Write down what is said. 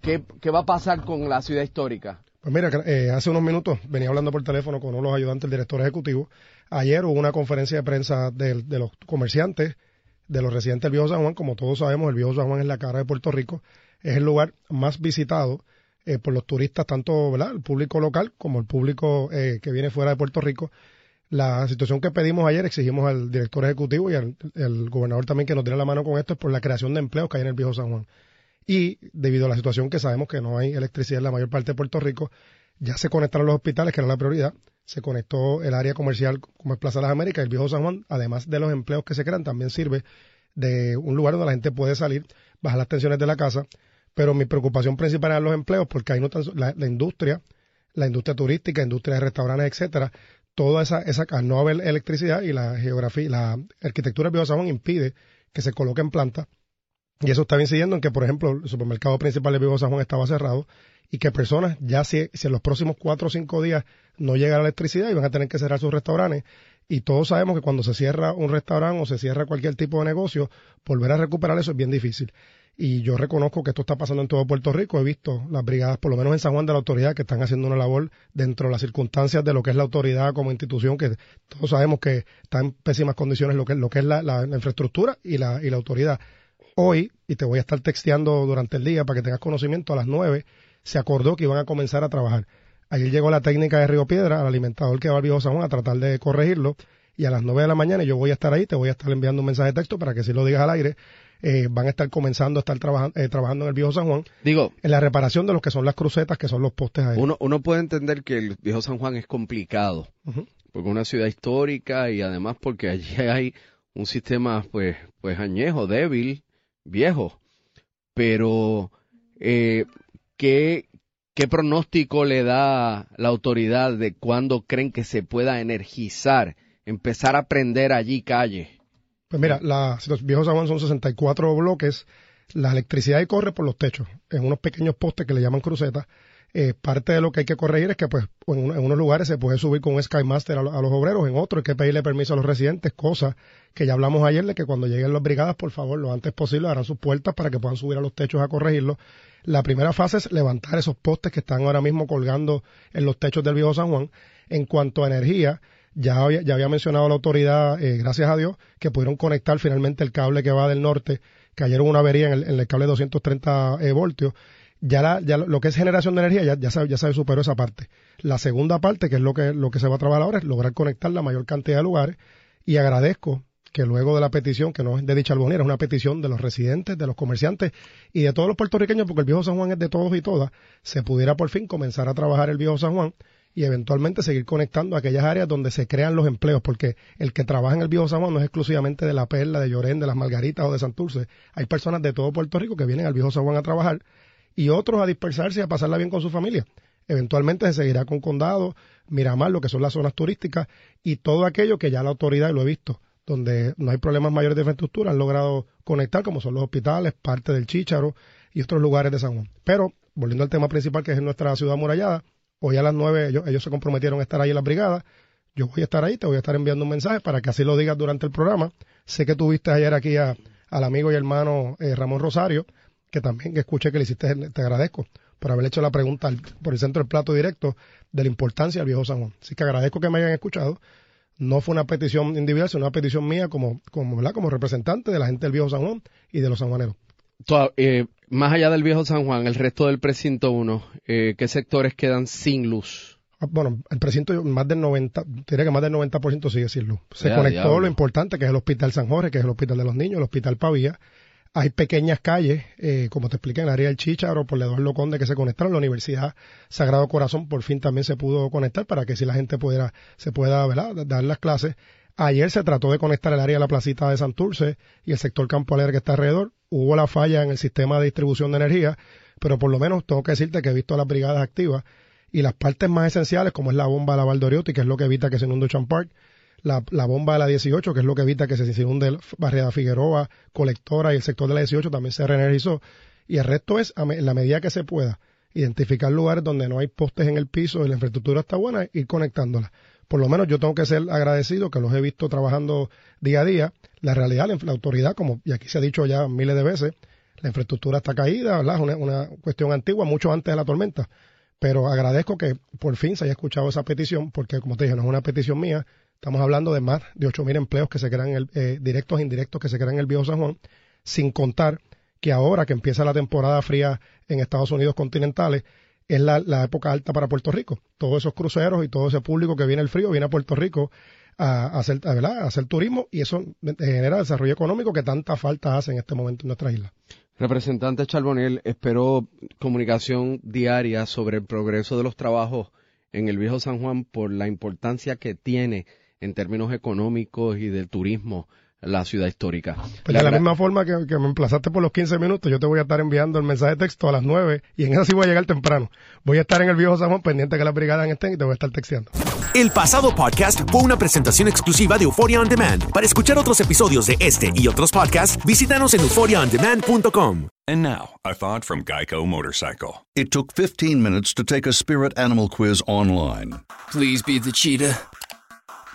¿Qué, ¿Qué va a pasar con la ciudad histórica? Pues mira, eh, hace unos minutos venía hablando por teléfono con uno de los ayudantes del director ejecutivo. Ayer hubo una conferencia de prensa de, los comerciantes, de los residentes del Viejo San Juan. Como todos sabemos, el Viejo San Juan es la cara de Puerto Rico. Es el lugar más visitado eh, por los turistas, tanto el público local como el público eh, que viene fuera de Puerto Rico. La situación que pedimos ayer, exigimos al director ejecutivo y al, al gobernador también que nos diera la mano con esto, es por la creación de empleos que hay en el Viejo San Juan y debido a la situación que sabemos que no hay electricidad en la mayor parte de Puerto Rico, ya se conectaron los hospitales, que era la prioridad, se conectó el área comercial como es Plaza de las Américas, el Viejo San Juan, además de los empleos que se crean, también sirve de un lugar donde la gente puede salir, bajar las tensiones de la casa, pero mi preocupación principal es los empleos, porque ahí no tan, la, la, industria, la industria turística, industria de restaurantes, etcétera, toda esa, esa, al no haber electricidad y la geografía, la arquitectura del Viejo San Juan impide que se coloquen plantas y eso está incidiendo en que, por ejemplo, el supermercado principal de Vivo San Juan estaba cerrado y que personas, ya si, si en los próximos cuatro o cinco días no llega la electricidad y van a tener que cerrar sus restaurantes, y todos sabemos que cuando se cierra un restaurante o se cierra cualquier tipo de negocio, volver a recuperar eso es bien difícil. Y yo reconozco que esto está pasando en todo Puerto Rico. He visto las brigadas, por lo menos en San Juan de la autoridad, que están haciendo una labor dentro de las circunstancias de lo que es la autoridad como institución, que todos sabemos que está en pésimas condiciones lo que, lo que es la, la, la infraestructura y la, y la autoridad hoy, y te voy a estar texteando durante el día para que tengas conocimiento, a las 9 se acordó que iban a comenzar a trabajar. Ayer llegó la técnica de Río Piedra, al alimentador que va al Viejo San Juan a tratar de corregirlo, y a las 9 de la mañana yo voy a estar ahí, te voy a estar enviando un mensaje de texto para que si lo digas al aire, eh, van a estar comenzando a estar trabaja eh, trabajando en el Viejo San Juan. Digo, en la reparación de lo que son las crucetas, que son los postes ahí. Uno, uno puede entender que el Viejo San Juan es complicado, uh -huh. porque es una ciudad histórica y además porque allí hay un sistema pues, pues añejo, débil, viejo. Pero, eh, ¿qué, ¿qué pronóstico le da la autoridad de cuándo creen que se pueda energizar, empezar a prender allí calle? Pues mira, la, los viejos San Juan son 64 bloques, la electricidad corre por los techos, en unos pequeños postes que le llaman crucetas. Eh, parte de lo que hay que corregir es que pues en, unos lugares se puede subir con un Skymaster a, a, los obreros, en otros hay que pedirle permiso a los residentes, cosa que ya hablamos ayer de que cuando lleguen las brigadas, por favor, lo antes posible, harán sus puertas para que puedan subir a los techos a corregirlo. La primera fase es levantar esos postes que están ahora mismo colgando en los techos del viejo San Juan. En cuanto a energía, ya había, ya había mencionado la autoridad, eh, gracias a Dios, que pudieron conectar finalmente el cable que va del norte, hubo una avería en el, en el cable de 230 eh, voltios ya, la, ya lo que es generación de energía ya, ya, se, ya se superó esa parte. La segunda parte, que es lo que, lo que se va a trabajar ahora, es lograr conectar la mayor cantidad de lugares y agradezco que luego de la petición, que no es de dicha albonera, es una petición de los residentes, de los comerciantes y de todos los puertorriqueños, porque el viejo San Juan es de todos y todas, se pudiera por fin comenzar a trabajar el viejo San Juan y eventualmente seguir conectando aquellas áreas donde se crean los empleos, porque el que trabaja en el viejo San Juan no es exclusivamente de La Perla, de Llorén, de Las Margaritas o de Santurce. Hay personas de todo Puerto Rico que vienen al viejo San Juan a trabajar y otros a dispersarse y a pasarla bien con su familia. Eventualmente se seguirá con Condado, Miramar, lo que son las zonas turísticas y todo aquello que ya la autoridad, y lo he visto, donde no hay problemas mayores de infraestructura, han logrado conectar, como son los hospitales, parte del Chícharo y otros lugares de San Juan. Pero, volviendo al tema principal, que es nuestra ciudad amurallada, hoy a las nueve ellos, ellos se comprometieron a estar ahí en la brigada. Yo voy a estar ahí, te voy a estar enviando un mensaje para que así lo digas durante el programa. Sé que tuviste ayer aquí a, al amigo y hermano eh, Ramón Rosario, que también escuché que le hiciste, te agradezco por haber hecho la pregunta por el centro del plato directo de la importancia del viejo San Juan. Así que agradezco que me hayan escuchado. No fue una petición individual, sino una petición mía como, como, ¿verdad? como representante de la gente del viejo San Juan y de los sanjuaneros. Eh, más allá del viejo San Juan, el resto del precinto 1, eh, ¿qué sectores quedan sin luz? Ah, bueno, el precinto más del 90, diría que más del 90% sigue sin luz. Se conectó lo importante que es el Hospital San Jorge, que es el Hospital de los Niños, el Hospital Pavía, hay pequeñas calles, eh, como te expliqué, en el área del Chícharo, por Eduardo Conde, que se conectaron. La Universidad Sagrado Corazón por fin también se pudo conectar para que si la gente pudiera, se pueda dar las clases. Ayer se trató de conectar el área de la placita de Santurce y el sector Campo Alegre que está alrededor. Hubo la falla en el sistema de distribución de energía, pero por lo menos tengo que decirte que he visto las brigadas activas y las partes más esenciales, como es la bomba de la Valdoriotti, que es lo que evita que se inunde Chan Park, la, bomba de la 18, que es lo que evita que se inunde Barriada Figueroa, Colectora y el sector de la 18 también se reenergizó. Y el resto es, en la medida que se pueda, identificar lugares donde no hay postes en el piso y la infraestructura está buena, ir conectándola. Por lo menos yo tengo que ser agradecido que los he visto trabajando día a día. La realidad, la, autoridad, como y aquí se ha dicho ya miles de veces, la infraestructura está caída, ¿verdad? Es una, una cuestión antigua, mucho antes de la tormenta. Pero agradezco que por fin se haya escuchado esa petición, porque como te dije, no es una petición mía, Estamos hablando de más de 8.000 empleos que se crean, el, eh, directos e indirectos que se crean en el Viejo San Juan, sin contar que ahora que empieza la temporada fría en Estados Unidos continentales, es la, época alta para Puerto Rico. Todos esos cruceros y todo ese público que viene el frío viene a Puerto Rico a, hacer, turismo y eso genera desarrollo económico que tanta falta hace en este momento en nuestra isla. Representante Charbonel, espero comunicación diaria sobre el progreso de los trabajos en el Viejo San Juan por la importancia que tiene en términos económicos y del turismo la ciudad histórica. Pues de la misma forma que, me emplazaste por los 15 minutos, yo te voy a estar enviando el mensaje de texto a las 9 y en eso sí voy a llegar temprano. Voy a estar en el viejo San Juan pendiente que las brigadas estén y te voy a estar texteando. El pasado podcast fue una presentación exclusiva de Euphoria On Demand. Para escuchar otros episodios de este y otros podcasts, visítanos en euphoriaondemand.com. And now, a thought from Geico Motorcycle. It took 15 minutes to take a spirit animal quiz online. Please be the cheetah.